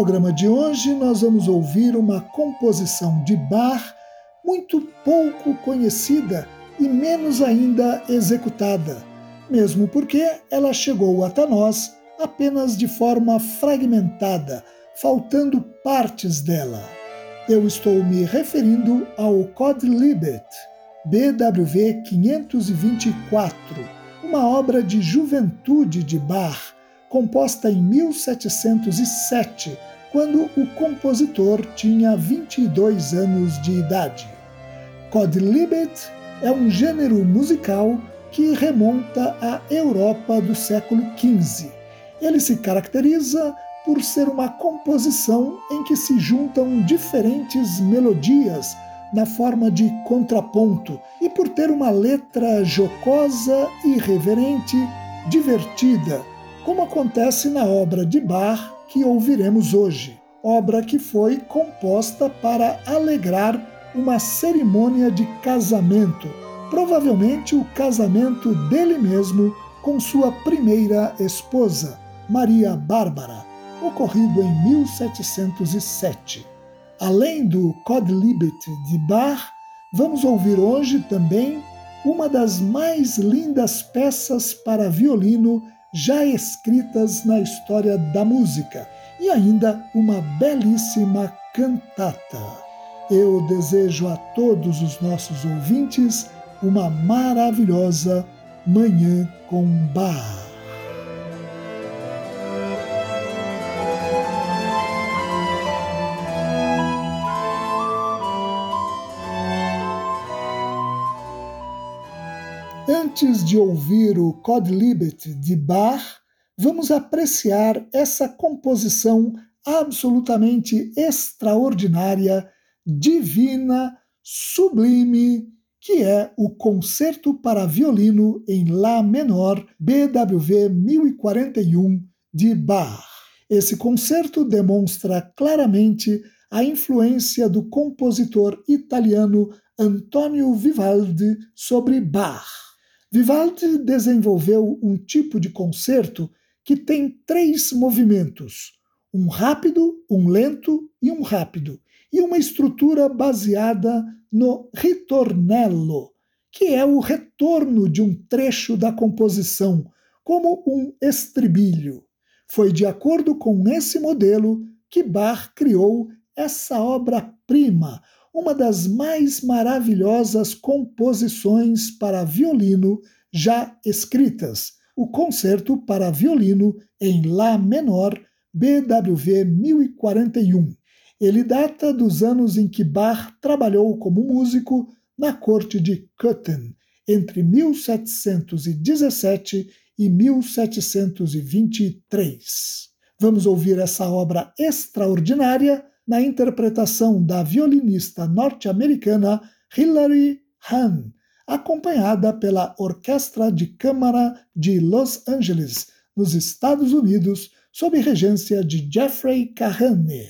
Programa de hoje, nós vamos ouvir uma composição de Bach muito pouco conhecida e menos ainda executada, mesmo porque ela chegou até nós apenas de forma fragmentada, faltando partes dela. Eu estou me referindo ao Codlibet, BWV 524, uma obra de juventude de Bach composta em 1707, quando o compositor tinha 22 anos de idade. Codlibet é um gênero musical que remonta à Europa do século XV. Ele se caracteriza por ser uma composição em que se juntam diferentes melodias na forma de contraponto e por ter uma letra jocosa, irreverente, divertida, como acontece na obra de Bach que ouviremos hoje, obra que foi composta para alegrar uma cerimônia de casamento, provavelmente o casamento dele mesmo com sua primeira esposa, Maria Bárbara, ocorrido em 1707. Além do Codlibet de Bach, vamos ouvir hoje também uma das mais lindas peças para violino já escritas na história da música e ainda uma belíssima cantata. Eu desejo a todos os nossos ouvintes uma maravilhosa Manhã com Bar. Antes de ouvir o Codlibet de Bach, vamos apreciar essa composição absolutamente extraordinária, divina, sublime, que é o Concerto para Violino em Lá Menor, BWV 1041 de Bach. Esse concerto demonstra claramente a influência do compositor italiano Antonio Vivaldi sobre Bach. Vivaldi desenvolveu um tipo de concerto que tem três movimentos: um rápido, um lento e um rápido, e uma estrutura baseada no ritornello, que é o retorno de um trecho da composição, como um estribilho. Foi de acordo com esse modelo que Bach criou essa obra-prima, uma das mais maravilhosas composições para violino já escritas, o Concerto para Violino em Lá Menor, BWV 1041. Ele data dos anos em que Bach trabalhou como músico na corte de Köthen, entre 1717 e 1723. Vamos ouvir essa obra extraordinária na interpretação da violinista norte-americana Hilary Hahn, acompanhada pela Orquestra de Câmara de Los Angeles, nos Estados Unidos, sob regência de Jeffrey Kahane.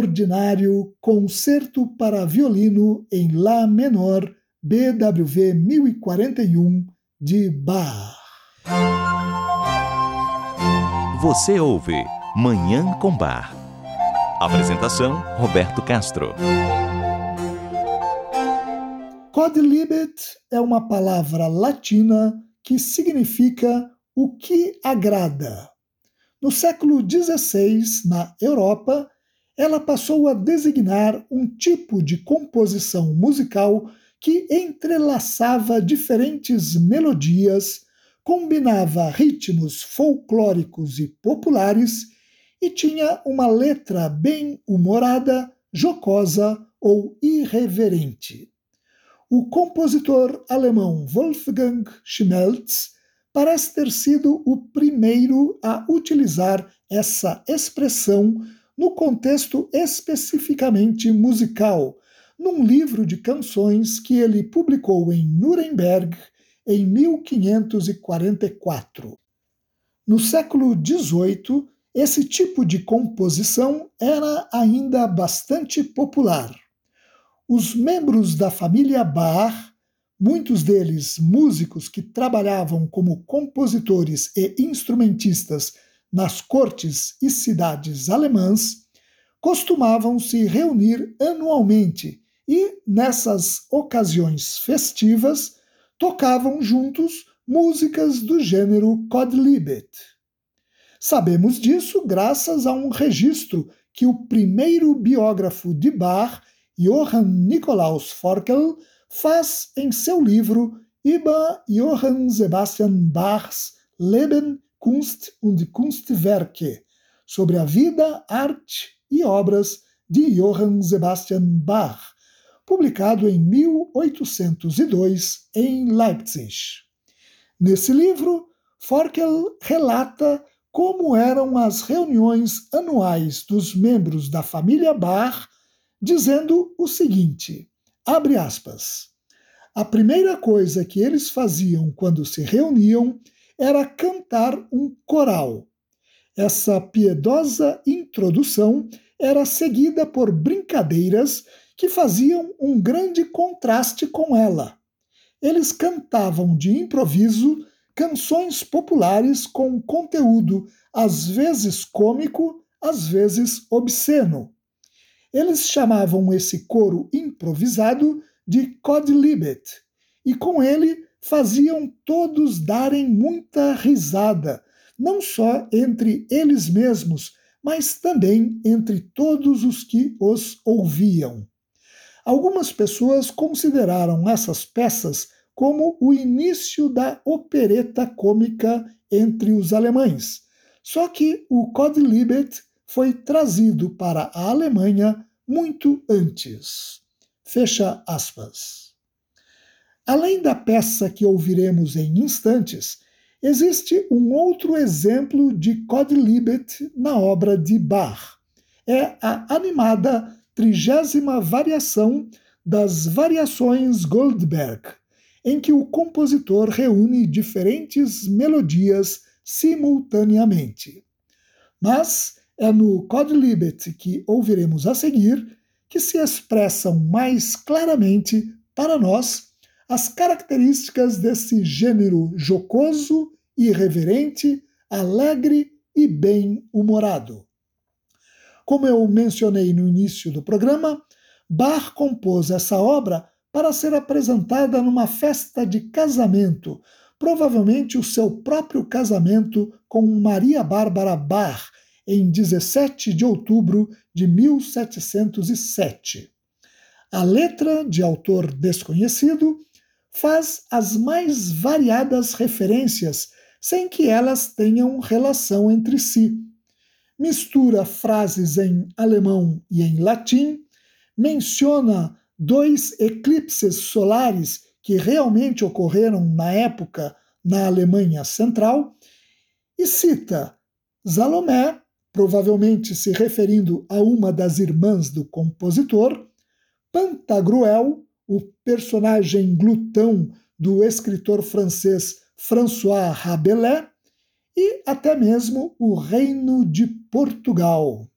Extraordinário Concerto para Violino em Lá Menor, BWV 1041, de Bach. Você ouve Manhã com Bar. Apresentação: Roberto Castro. Quodlibet é uma palavra latina que significa o que agrada. No século XVI, na Europa, ela passou a designar um tipo de composição musical que entrelaçava diferentes melodias, combinava ritmos folclóricos e populares e tinha uma letra bem humorada, jocosa ou irreverente. O compositor alemão Wolfgang Schmelz parece ter sido o primeiro a utilizar essa expressão no contexto especificamente musical, num livro de canções que ele publicou em Nuremberg em 1544. No século XVIII, esse tipo de composição era ainda bastante popular. Os membros da família Bach muitos deles músicos que trabalhavam como compositores e instrumentistas nas cortes e cidades alemãs, costumavam se reunir anualmente e, nessas ocasiões festivas, tocavam juntos músicas do gênero Codlibet. Sabemos disso graças a um registro que o primeiro biógrafo de Bach, Johann Nikolaus Forkel, faz em seu livro Über Johann Sebastian Bachs Leben, Kunst und Kunstwerke, sobre a vida, arte e obras de Johann Sebastian Bach, publicado em 1802 em Leipzig. Nesse livro, Forkel relata como eram as reuniões anuais dos membros da família Bach, dizendo o seguinte: Abre aspas. A primeira coisa que eles faziam quando se reuniam era cantar um coral. Essa piedosa introdução era seguida por brincadeiras que faziam um grande contraste com ela. Eles cantavam de improviso canções populares com conteúdo às vezes cômico, às vezes obsceno. Eles chamavam esse coro improvisado de Codlibet, e com ele faziam todos darem muita risada, não só entre eles mesmos, mas também entre todos os que os ouviam. Algumas pessoas consideraram essas peças como o início da opereta cômica entre os alemães. Só que o Codlibet foi trazido para a Alemanha muito antes. Fecha aspas. Além da peça que ouviremos em instantes, existe um outro exemplo de Codlibet na obra de Bach. É a animada trigésima variação das Variações Goldberg, em que o compositor reúne diferentes melodias simultaneamente. Mas é no Codlibet que ouviremos a seguir que se expressam mais claramente para nós as características desse gênero jocoso, irreverente, alegre e bem-humorado. Como eu mencionei no início do programa, Bach compôs essa obra para ser apresentada numa festa de casamento, provavelmente o seu próprio casamento com Maria Bárbara Bach, em 17 de outubro de 1707. A letra, de autor desconhecido, faz as mais variadas referências sem que elas tenham relação entre si. Mistura frases em alemão e em latim, menciona dois eclipses solares que realmente ocorreram na época na Alemanha Central e cita Salomé provavelmente se referindo a uma das irmãs do compositor, Pantagruel, o personagem glutão do escritor francês François Rabelais, e até mesmo o Reino de Portugal.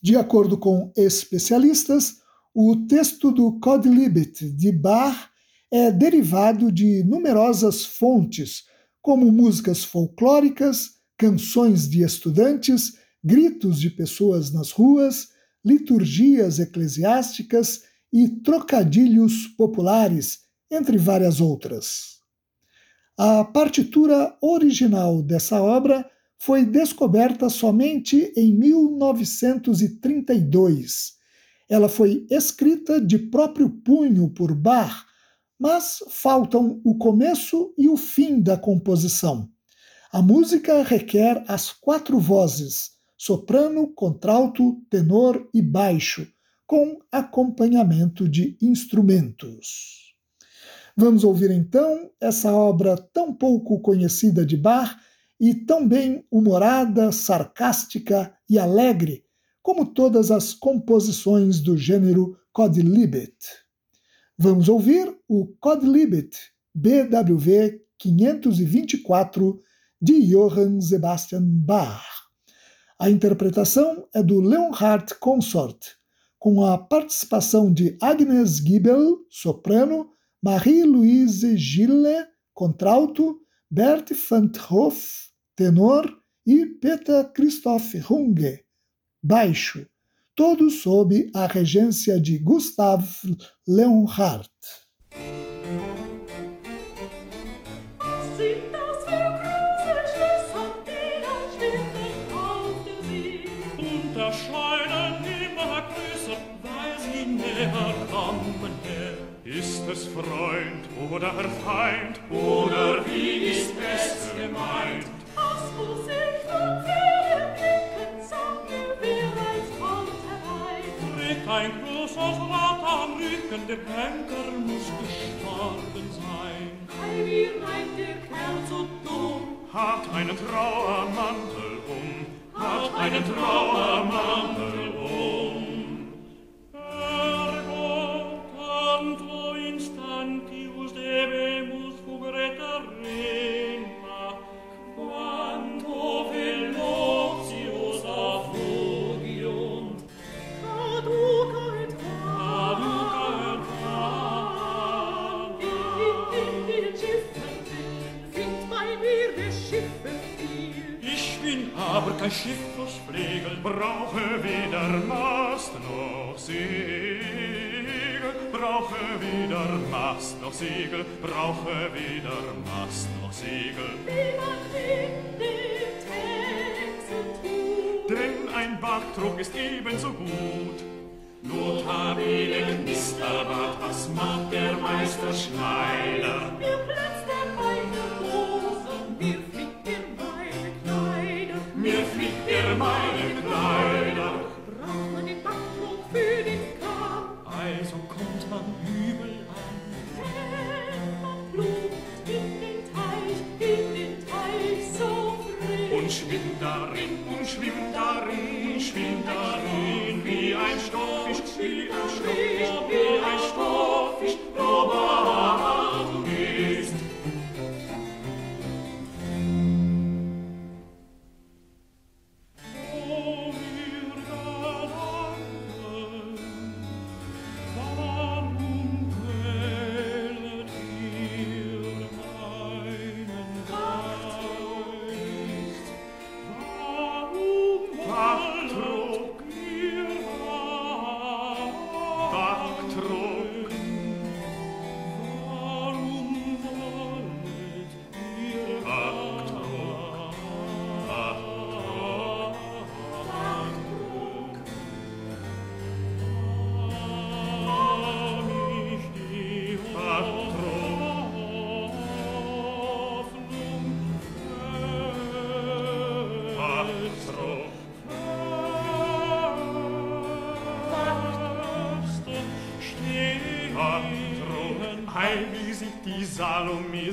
De acordo com especialistas, o texto do Codlibet de Bach é derivado de numerosas fontes, como músicas folclóricas, canções de estudantes, gritos de pessoas nas ruas, liturgias eclesiásticas e trocadilhos populares, entre várias outras. A partitura original dessa obra foi descoberta somente em 1932. Ela foi escrita de próprio punho por Bach, mas faltam o começo e o fim da composição. A música requer as quatro vozes, soprano, contralto, tenor e baixo, com acompanhamento de instrumentos. Vamos ouvir então essa obra tão pouco conhecida de Bach e tão bem humorada, sarcástica e alegre, como todas as composições do gênero Codlibet. Vamos ouvir o Codlibet BWV 524 de Johann Sebastian Bach. A interpretação é do Leonhard Consort, com a participação de Agnes Giebel, soprano, Marie-Louise Gille, contralto, Bert van Hoff, tenor, e Peter Christoph Runge, baixo, todos sob a regência de Gustav Leonhardt. Freund oder Feind? Oder wie ist es gemeint? Das muss ich von Pferden blicken, sag mir, wer als kommt herein. Trägt ein großes Rad am Rücken, der Henker muss gestorben sein. Ei, wie reimt der Kerl so dumm? Hat einen Trauermantel um, hat einen Trauermantel Backdruck ist ebenso gut. Notabile Knisterbart, was macht der Meister Schneider?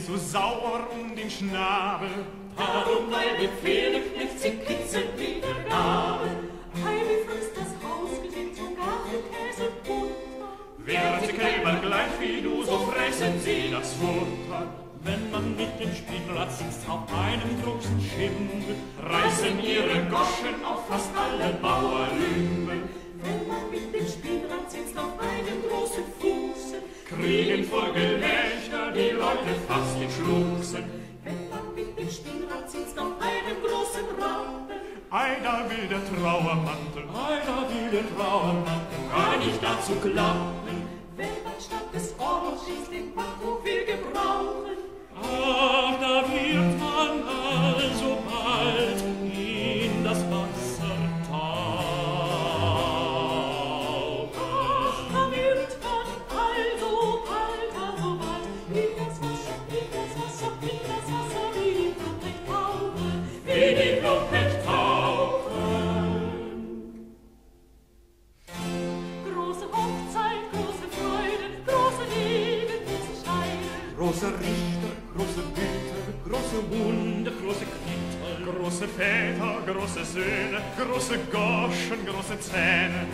So sauer um den Schnabel. Darum, weil wir Pferde kniff, sie kitzelt wie der Gabel. Heimlich frisst das Haus, gedient sogar für Käse Butter. Wären sie Kälber gleich wie du, so fressen sie das Futter. Wenn man mit dem Spielrad sitzt auf einem großen Schimmel, reißen ihre Goschen auf fast alle Bauerlümben. Schluchsen. Wenn man mit dem Spielrad sitzt auf einem großen Rahmen, einer will der Trauermantel, einer will der Trauermantel, gar nicht dazu klappen. große Goschen, große Zähne.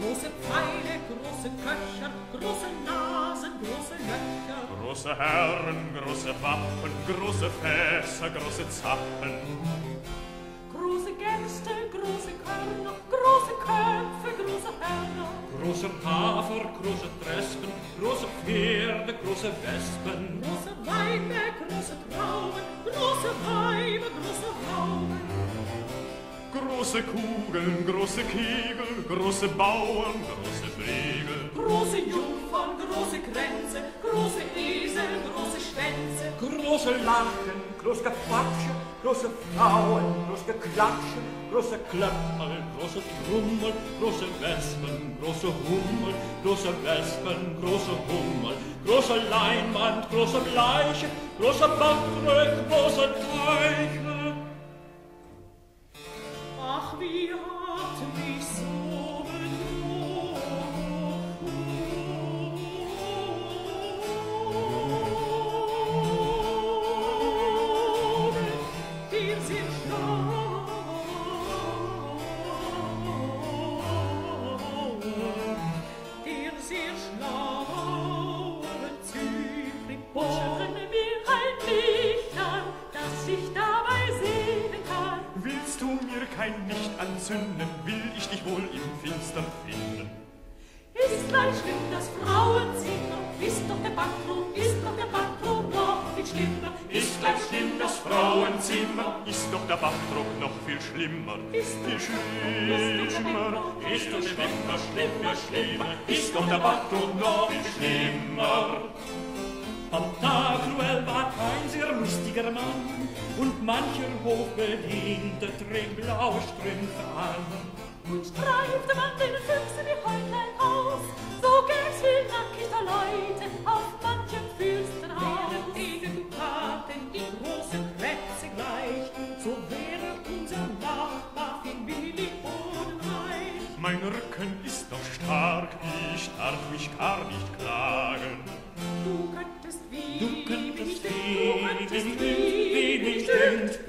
Große Pfeile, große Köcher, große Nasen, große Löcher. Große Herren, große Wappen, große Fässer, große Zappen. Große Gäste, große Körner, große Köpfe, große Hörner. Große Hafer, große Trespen, große Pferde, große Wespen. Große Weine. Große Kugeln, große Kegel, große Bauern, große Flegel. Große Jungfern, große Kränze, große Esel, große Schwänze. Große Lachen, große Quatsche, große Frauen, große Geklatsche, große Klöppel, große Trummel, große Wespen, große Hummel, große Wespen, große Hummel, große Leinwand, große Bleiche, große Backrück, große Teiche. Ach, wie viel schlimmer. Ist viel schlimmer, ist doch schlimmer, schlimmer, schlimmer, ist doch der Bachdruck noch viel schlimmer. Pantagruel war ein sehr lustiger Mann und mancher Hochbediente trägt blaue Strümpfe an. Und streifte man den Füchsen die Häutlein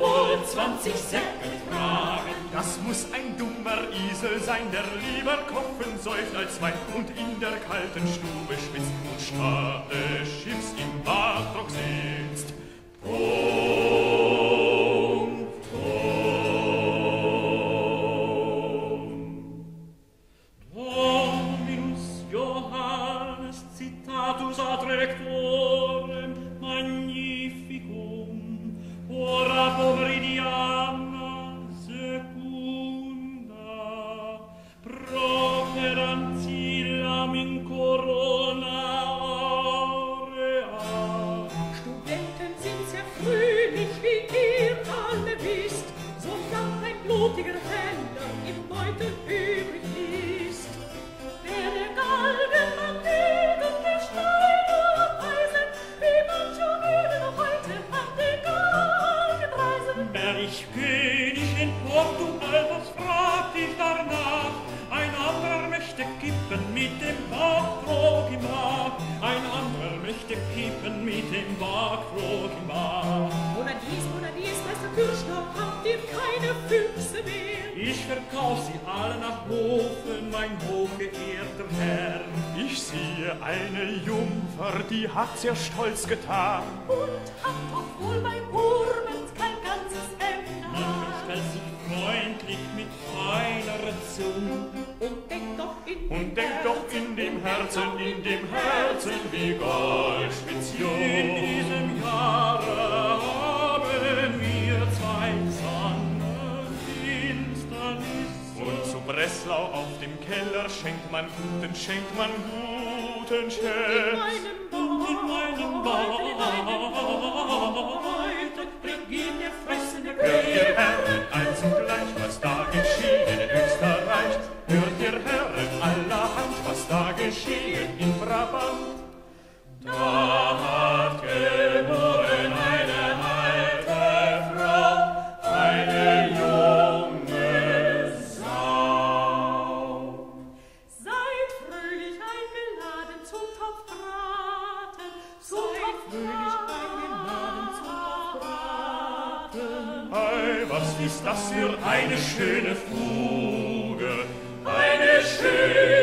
wohl 20 Säcke tragen. Das muss ein dummer Isel sein, der lieber kochen säuft als Wein und in der kalten Stube schwitzt und statt des Schiffs im Badrock sitzt. Dominus mein hochgeehrter Herr. Ich sehe eine Jungfer, die hat sehr stolz getan. Und hat doch wohl bei Urmens schenkt man guten, schenkt man guten Schätz. In meinem Bauch, in meinem Bauch, in meinem Bauch, in meinem Bauch, in meinem was ist das für eine schöne Fuge? Eine schöne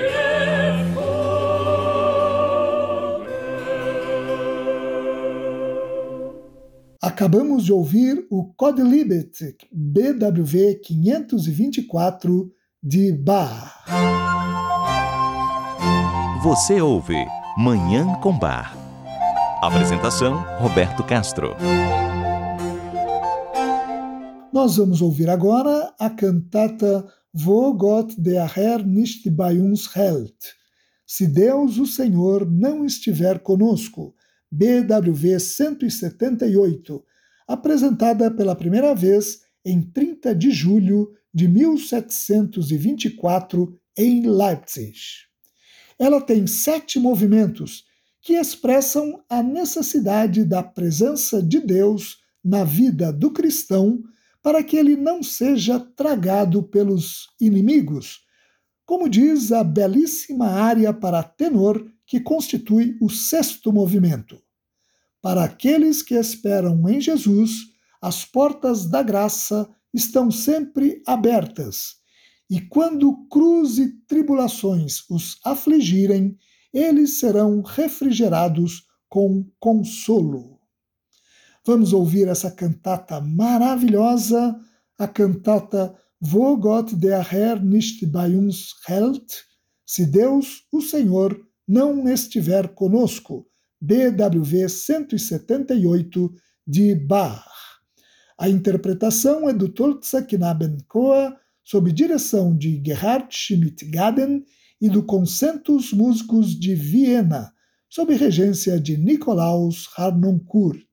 Acabamos de ouvir o Codlibet BWV 524 de Bach. Você ouve Manhã com Bar. Apresentação Roberto Castro. Nós vamos ouvir agora a cantata Wo Gott der Herr nicht bei uns hält. Se Deus, o Senhor, não estiver conosco. BWV 178, apresentada pela primeira vez em 30 de julho de 1724 em Leipzig. Ela tem sete movimentos que expressam a necessidade da presença de Deus na vida do cristão para que ele não seja tragado pelos inimigos, como diz a belíssima área para tenor que constitui o sexto movimento. Para aqueles que esperam em Jesus, as portas da graça estão sempre abertas, e quando cruz e tribulações os afligirem, eles serão refrigerados com consolo. Vamos ouvir essa cantata maravilhosa, a cantata Wo Gott der Herr nicht bei uns hält, se Deus, o Senhor, não estiver conosco, BWV 178 de Bach. A interpretação é do Tolza Knabenchor, sob direção de Gerhard Schmidt-Gaden e do Concentus Músicos de Viena, sob regência de Nikolaus Harnoncourt.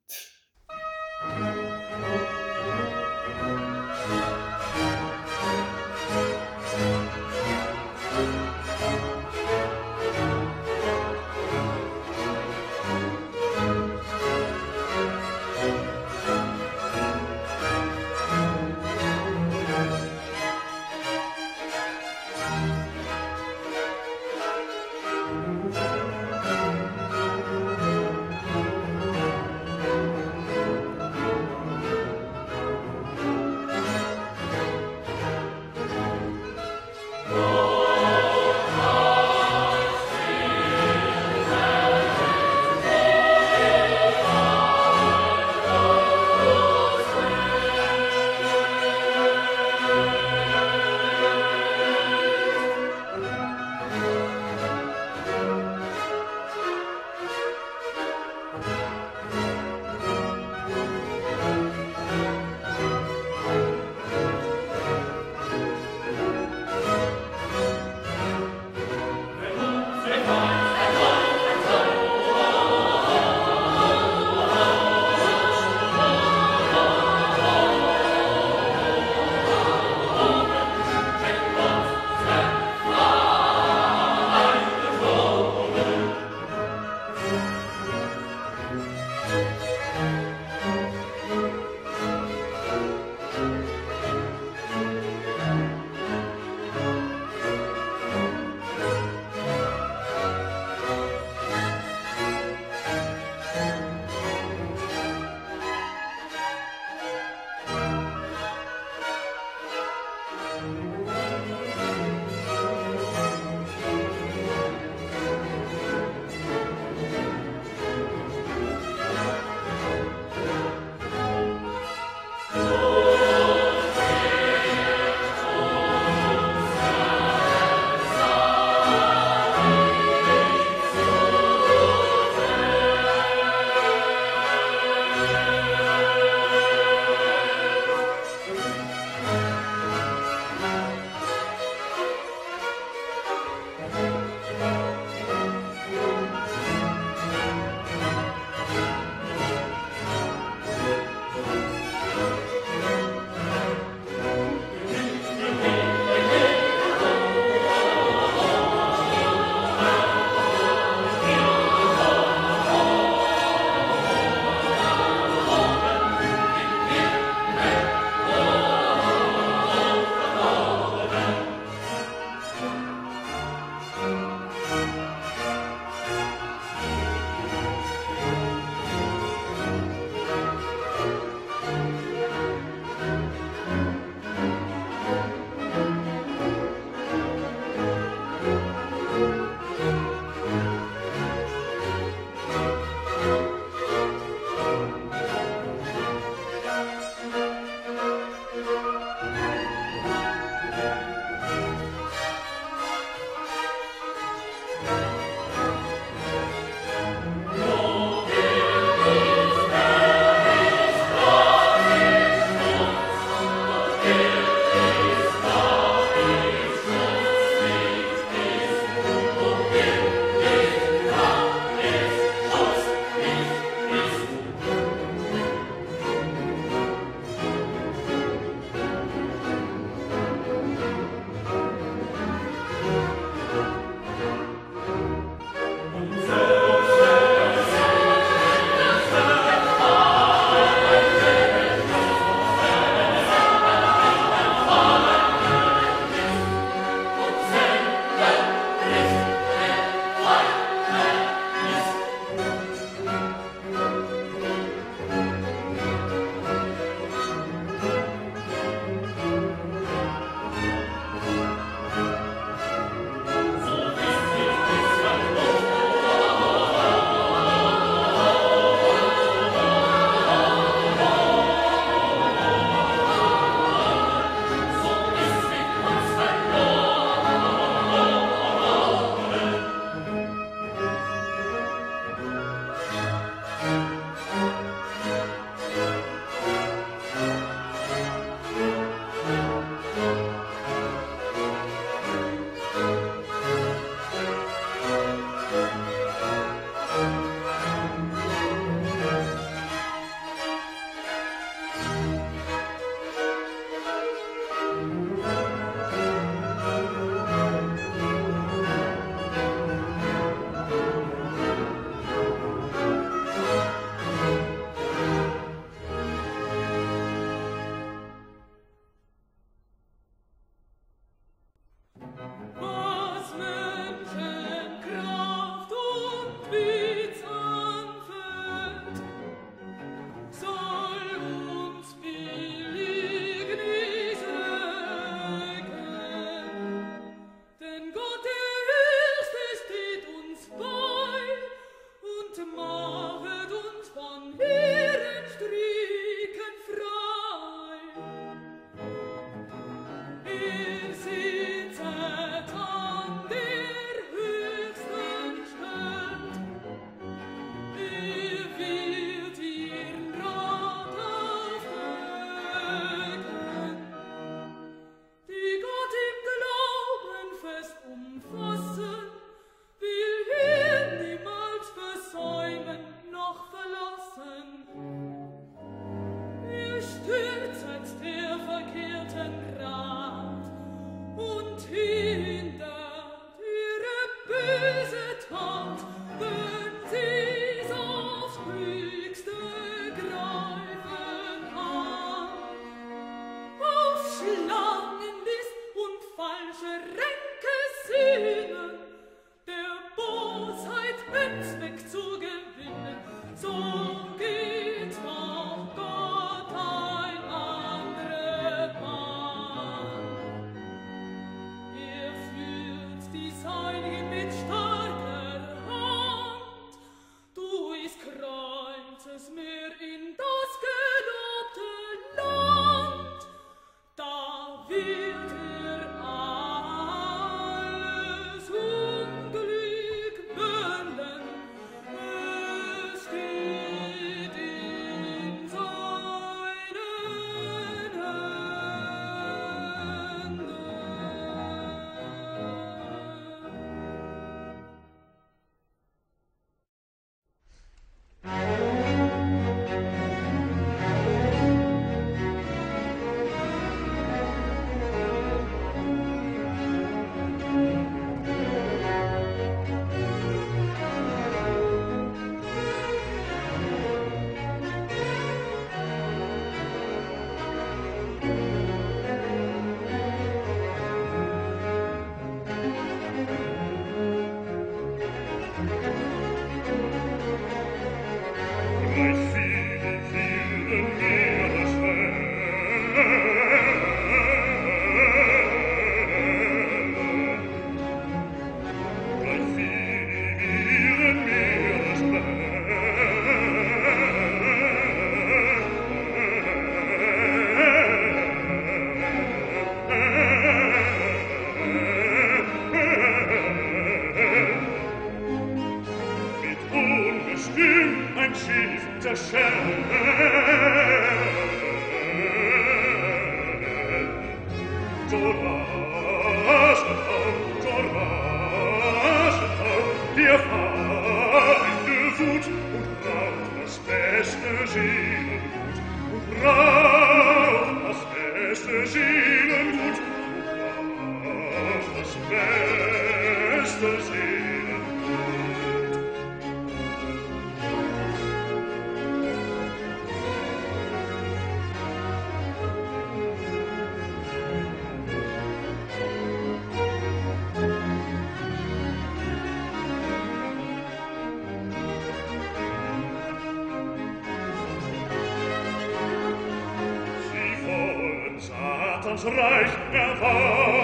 Satans Reich erwarb.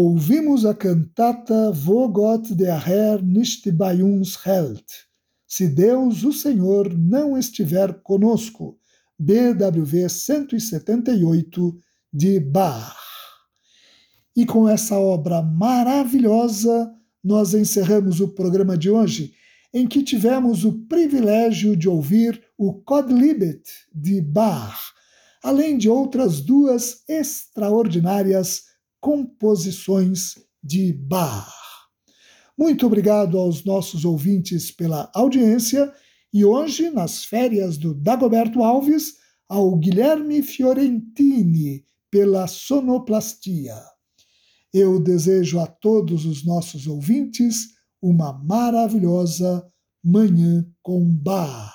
Ouvimos a cantata Wo Gott der Herr nicht bei uns hält. Se Deus, o Senhor, não estiver conosco. BWV 178 de Bach. E com essa obra maravilhosa, nós encerramos o programa de hoje, em que tivemos o privilégio de ouvir o Codlibet de Bach, além de outras duas extraordinárias composições de Bach. Muito obrigado aos nossos ouvintes pela audiência e hoje, nas férias do Dagoberto Alves, ao Guilherme Fiorentini pela sonoplastia. Eu desejo a todos os nossos ouvintes uma maravilhosa Manhã com Bar.